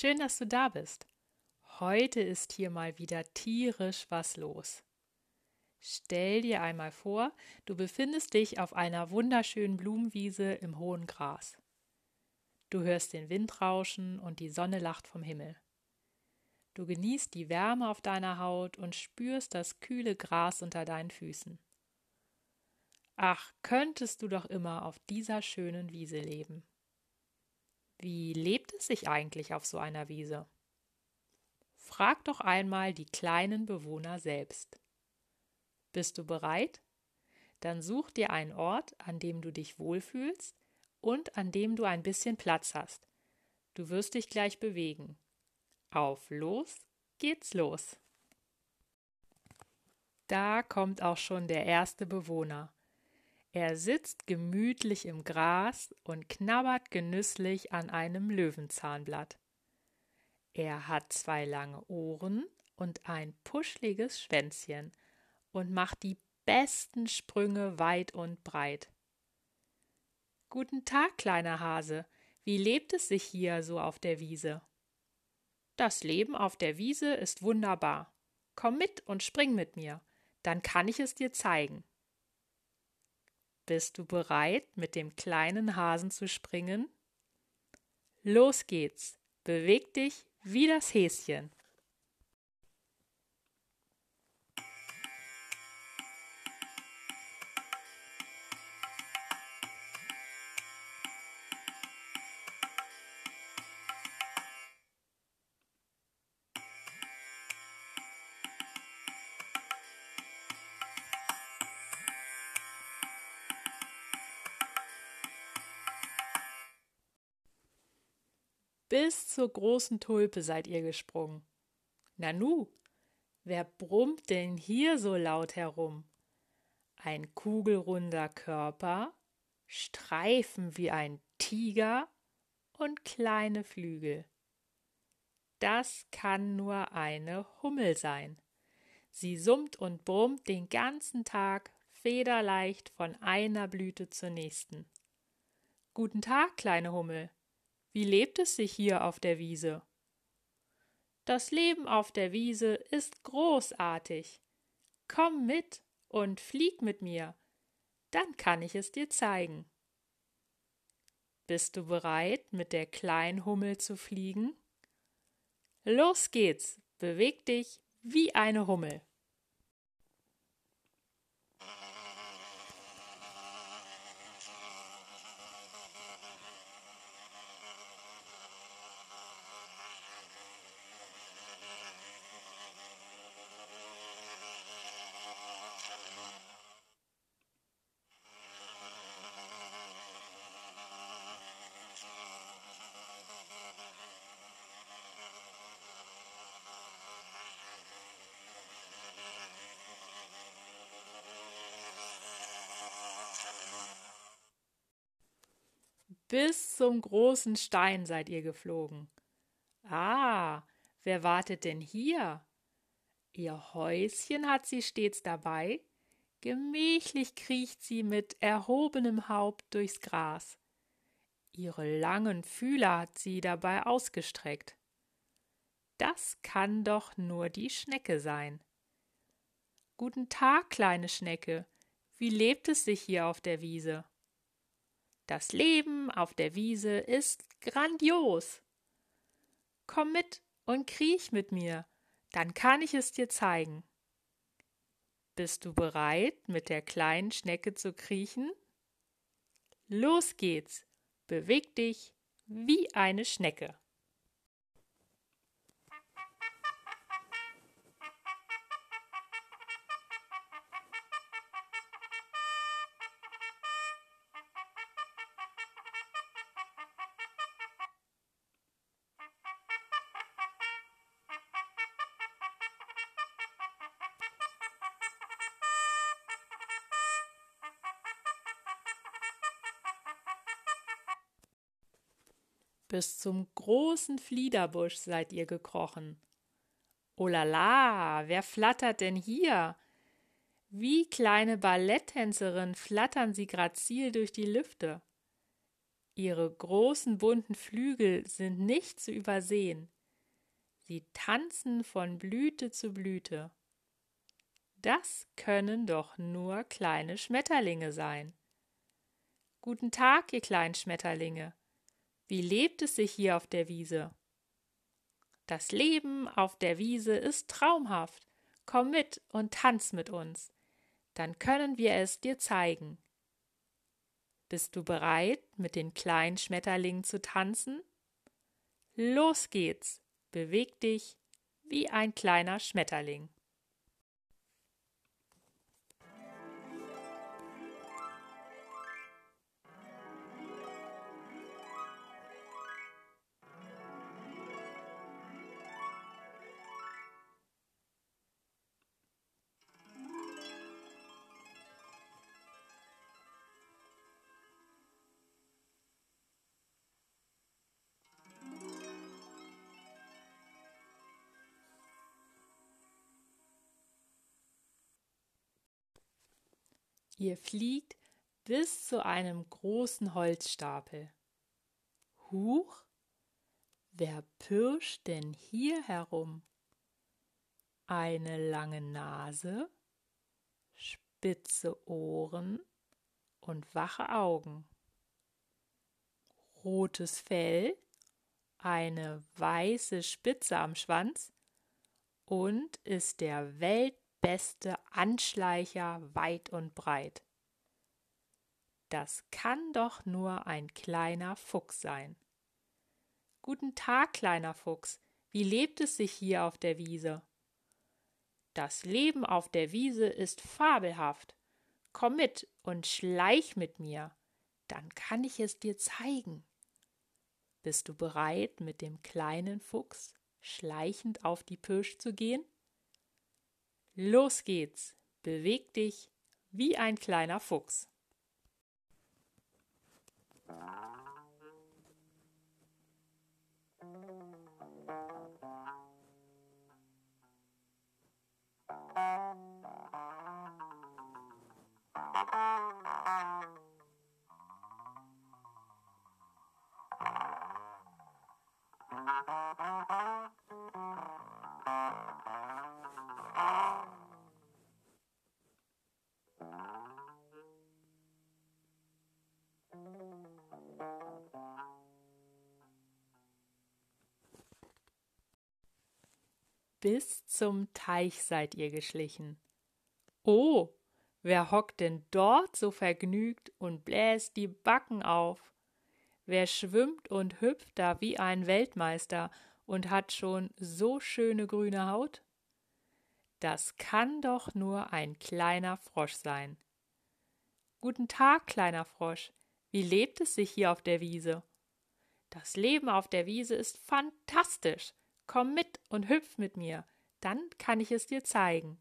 Schön, dass du da bist. Heute ist hier mal wieder tierisch was los. Stell dir einmal vor, du befindest dich auf einer wunderschönen Blumenwiese im hohen Gras. Du hörst den Wind rauschen und die Sonne lacht vom Himmel. Du genießt die Wärme auf deiner Haut und spürst das kühle Gras unter deinen Füßen. Ach, könntest du doch immer auf dieser schönen Wiese leben. Wie lebt es sich eigentlich auf so einer Wiese? Frag doch einmal die kleinen Bewohner selbst. Bist du bereit? Dann such dir einen Ort, an dem du dich wohlfühlst und an dem du ein bisschen Platz hast. Du wirst dich gleich bewegen. Auf los geht's los. Da kommt auch schon der erste Bewohner. Er sitzt gemütlich im Gras und knabbert genüsslich an einem Löwenzahnblatt. Er hat zwei lange Ohren und ein puschliges Schwänzchen und macht die besten Sprünge weit und breit. Guten Tag, kleiner Hase. Wie lebt es sich hier so auf der Wiese? Das Leben auf der Wiese ist wunderbar. Komm mit und spring mit mir, dann kann ich es dir zeigen. Bist du bereit, mit dem kleinen Hasen zu springen? Los geht's. Beweg dich wie das Häschen. Bis zur großen Tulpe seid ihr gesprungen. Nanu, wer brummt denn hier so laut herum? Ein kugelrunder Körper, Streifen wie ein Tiger und kleine Flügel. Das kann nur eine Hummel sein. Sie summt und brummt den ganzen Tag federleicht von einer Blüte zur nächsten. Guten Tag, kleine Hummel. Wie lebt es sich hier auf der Wiese? Das Leben auf der Wiese ist großartig. Komm mit und flieg mit mir, dann kann ich es dir zeigen. Bist du bereit, mit der kleinen Hummel zu fliegen? Los geht's, beweg dich wie eine Hummel. Bis zum großen Stein seid ihr geflogen. Ah, wer wartet denn hier? Ihr Häuschen hat sie stets dabei. Gemächlich kriecht sie mit erhobenem Haupt durchs Gras. Ihre langen Fühler hat sie dabei ausgestreckt. Das kann doch nur die Schnecke sein. Guten Tag, kleine Schnecke. Wie lebt es sich hier auf der Wiese? Das Leben auf der Wiese ist grandios. Komm mit und kriech mit mir, dann kann ich es dir zeigen. Bist du bereit, mit der kleinen Schnecke zu kriechen? Los geht's, beweg dich wie eine Schnecke. Bis zum großen Fliederbusch seid ihr gekrochen. Oh la la, wer flattert denn hier? Wie kleine Balletttänzerin flattern sie grazil durch die Lüfte. Ihre großen bunten Flügel sind nicht zu übersehen. Sie tanzen von Blüte zu Blüte. Das können doch nur kleine Schmetterlinge sein. Guten Tag, ihr kleinen Schmetterlinge. Wie lebt es sich hier auf der Wiese? Das Leben auf der Wiese ist traumhaft. Komm mit und tanz mit uns. Dann können wir es dir zeigen. Bist du bereit, mit den kleinen Schmetterlingen zu tanzen? Los geht's, beweg dich wie ein kleiner Schmetterling. Ihr fliegt bis zu einem großen Holzstapel. Huch, wer pirscht denn hier herum? Eine lange Nase, spitze Ohren und wache Augen. Rotes Fell, eine weiße Spitze am Schwanz und ist der Welt beste Anschleicher weit und breit. Das kann doch nur ein kleiner Fuchs sein. Guten Tag, kleiner Fuchs, wie lebt es sich hier auf der Wiese? Das Leben auf der Wiese ist fabelhaft. Komm mit und schleich mit mir, dann kann ich es dir zeigen. Bist du bereit, mit dem kleinen Fuchs schleichend auf die Pirsch zu gehen? Los geht's, beweg dich wie ein kleiner Fuchs. Bis zum Teich seid ihr geschlichen. Oh, wer hockt denn dort so vergnügt und bläst die Backen auf? Wer schwimmt und hüpft da wie ein Weltmeister und hat schon so schöne grüne Haut? Das kann doch nur ein kleiner Frosch sein. Guten Tag, kleiner Frosch. Wie lebt es sich hier auf der Wiese? Das Leben auf der Wiese ist fantastisch. Komm mit und hüpf mit mir, dann kann ich es dir zeigen.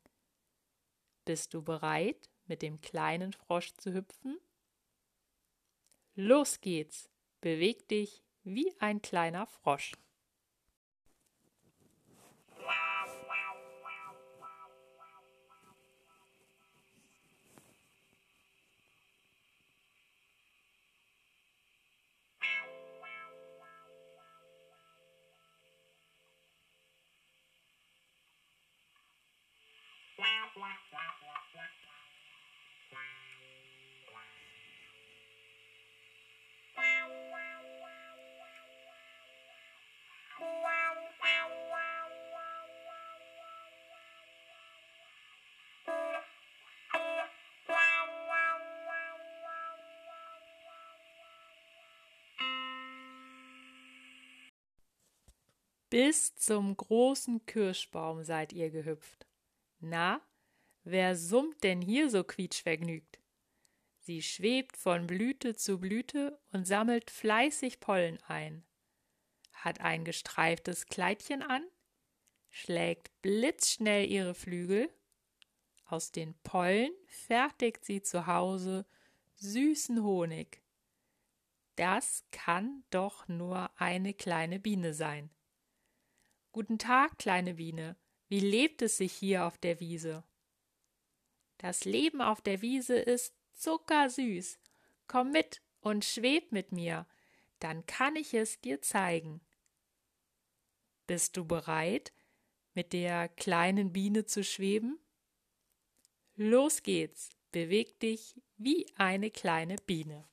Bist du bereit, mit dem kleinen Frosch zu hüpfen? Los geht's, beweg dich wie ein kleiner Frosch. Bis zum großen Kirschbaum seid ihr gehüpft. Na, wer summt denn hier so quietschvergnügt? Sie schwebt von Blüte zu Blüte und sammelt fleißig Pollen ein. Hat ein gestreiftes Kleidchen an, schlägt blitzschnell ihre Flügel. Aus den Pollen fertigt sie zu Hause süßen Honig. Das kann doch nur eine kleine Biene sein. Guten Tag, kleine Biene. Wie lebt es sich hier auf der Wiese? Das Leben auf der Wiese ist zuckersüß. Komm mit und schweb mit mir, dann kann ich es dir zeigen. Bist du bereit, mit der kleinen Biene zu schweben? Los geht's, beweg dich wie eine kleine Biene.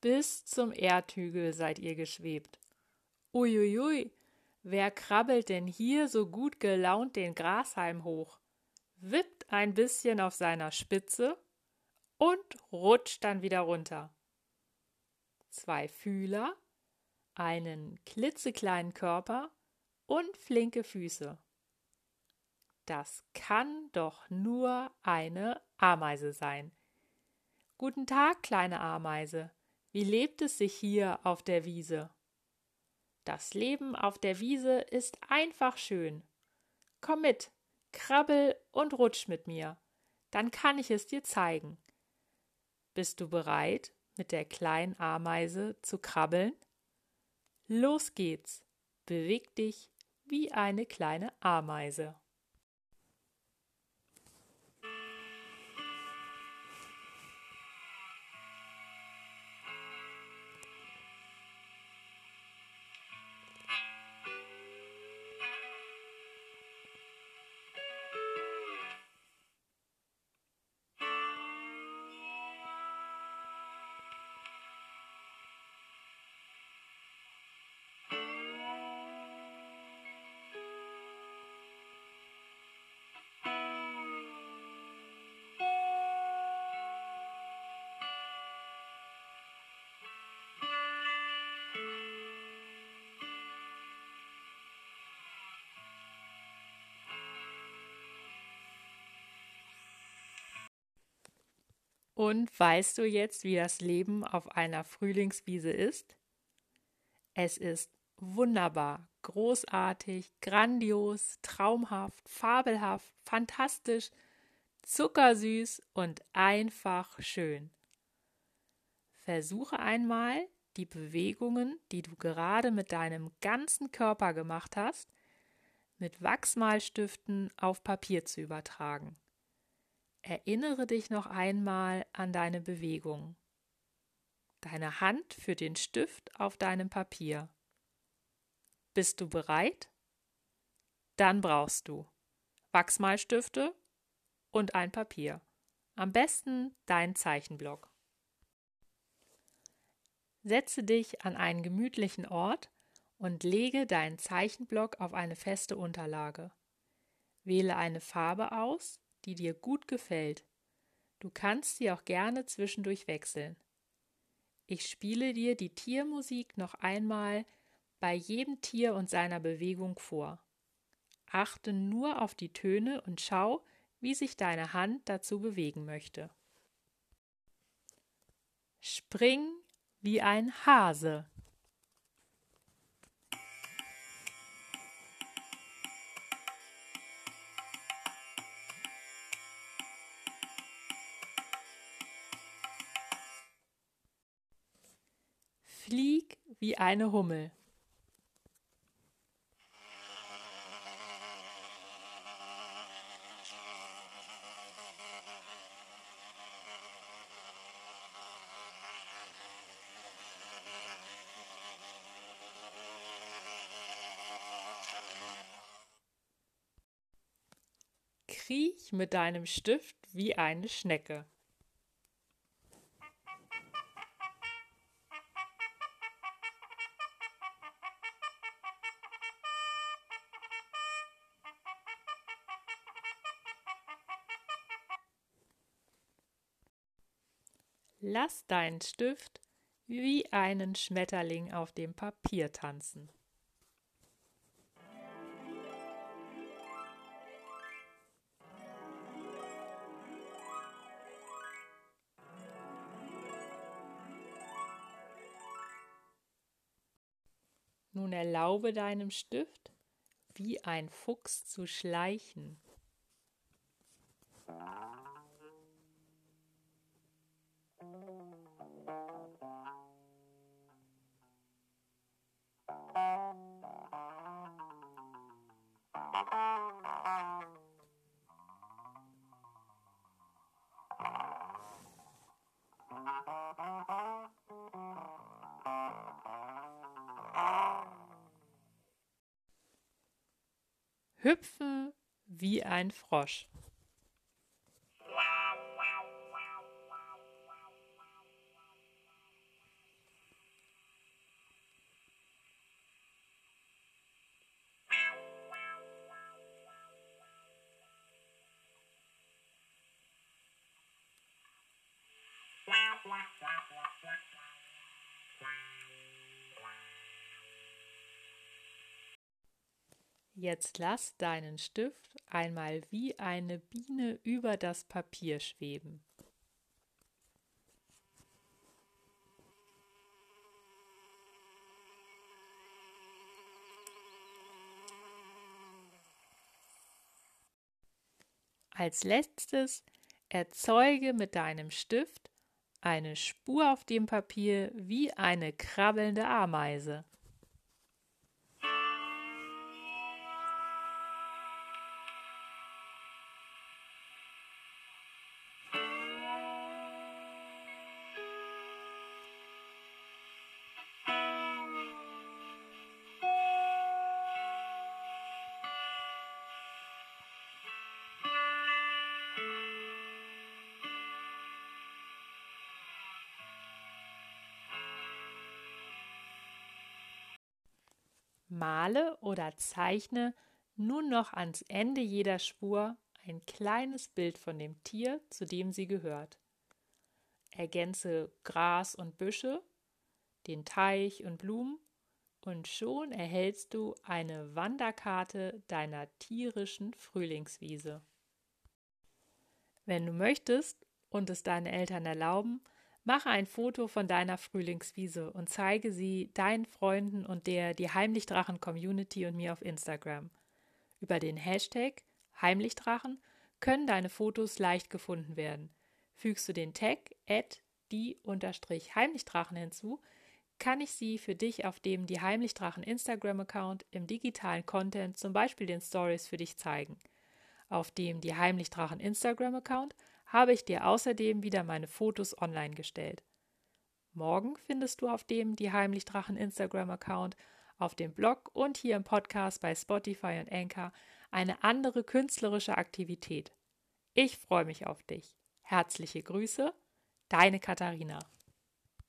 Bis zum Erdhügel seid ihr geschwebt. Uiuiui, wer krabbelt denn hier so gut gelaunt den Grashalm hoch, wippt ein bisschen auf seiner Spitze und rutscht dann wieder runter. Zwei Fühler, einen klitzekleinen Körper und flinke Füße. Das kann doch nur eine Ameise sein. Guten Tag, kleine Ameise. Wie lebt es sich hier auf der Wiese? Das Leben auf der Wiese ist einfach schön. Komm mit, krabbel und rutsch mit mir, dann kann ich es dir zeigen. Bist du bereit, mit der kleinen Ameise zu krabbeln? Los geht's, beweg dich wie eine kleine Ameise. Und weißt du jetzt, wie das Leben auf einer Frühlingswiese ist? Es ist wunderbar, großartig, grandios, traumhaft, fabelhaft, fantastisch, zuckersüß und einfach schön. Versuche einmal, die Bewegungen, die du gerade mit deinem ganzen Körper gemacht hast, mit Wachsmalstiften auf Papier zu übertragen. Erinnere dich noch einmal an deine Bewegung. Deine Hand für den Stift auf deinem Papier. Bist du bereit? Dann brauchst du Wachsmalstifte und ein Papier. Am besten dein Zeichenblock. Setze dich an einen gemütlichen Ort und lege deinen Zeichenblock auf eine feste Unterlage. Wähle eine Farbe aus, die dir gut gefällt. Du kannst sie auch gerne zwischendurch wechseln. Ich spiele dir die Tiermusik noch einmal bei jedem Tier und seiner Bewegung vor. Achte nur auf die Töne und schau, wie sich deine Hand dazu bewegen möchte. Spring wie ein Hase. Wie eine Hummel. Kriech mit deinem Stift wie eine Schnecke. Lass deinen Stift wie einen Schmetterling auf dem Papier tanzen. Nun erlaube deinem Stift, wie ein Fuchs zu schleichen. Hüpfen wie ein Frosch. Jetzt lass deinen Stift einmal wie eine Biene über das Papier schweben. Als letztes erzeuge mit deinem Stift eine Spur auf dem Papier wie eine krabbelnde Ameise. Male oder zeichne nun noch ans Ende jeder Spur ein kleines Bild von dem Tier, zu dem sie gehört. Ergänze Gras und Büsche, den Teich und Blumen und schon erhältst du eine Wanderkarte deiner tierischen Frühlingswiese. Wenn du möchtest und es deine Eltern erlauben, Mache ein Foto von deiner Frühlingswiese und zeige sie deinen Freunden und der die Heimlichdrachen Community und mir auf Instagram. Über den Hashtag Heimlichdrachen können deine Fotos leicht gefunden werden. Fügst du den Tag at die Heimlichdrachen hinzu, kann ich sie für dich auf dem die Heimlichdrachen Instagram-Account im digitalen Content, zum Beispiel den Stories, für dich zeigen. Auf dem die Heimlichdrachen Instagram-Account habe ich dir außerdem wieder meine Fotos online gestellt. Morgen findest du auf dem die Heimlich Drachen Instagram-Account, auf dem Blog und hier im Podcast bei Spotify und Anchor eine andere künstlerische Aktivität. Ich freue mich auf dich. Herzliche Grüße, deine Katharina.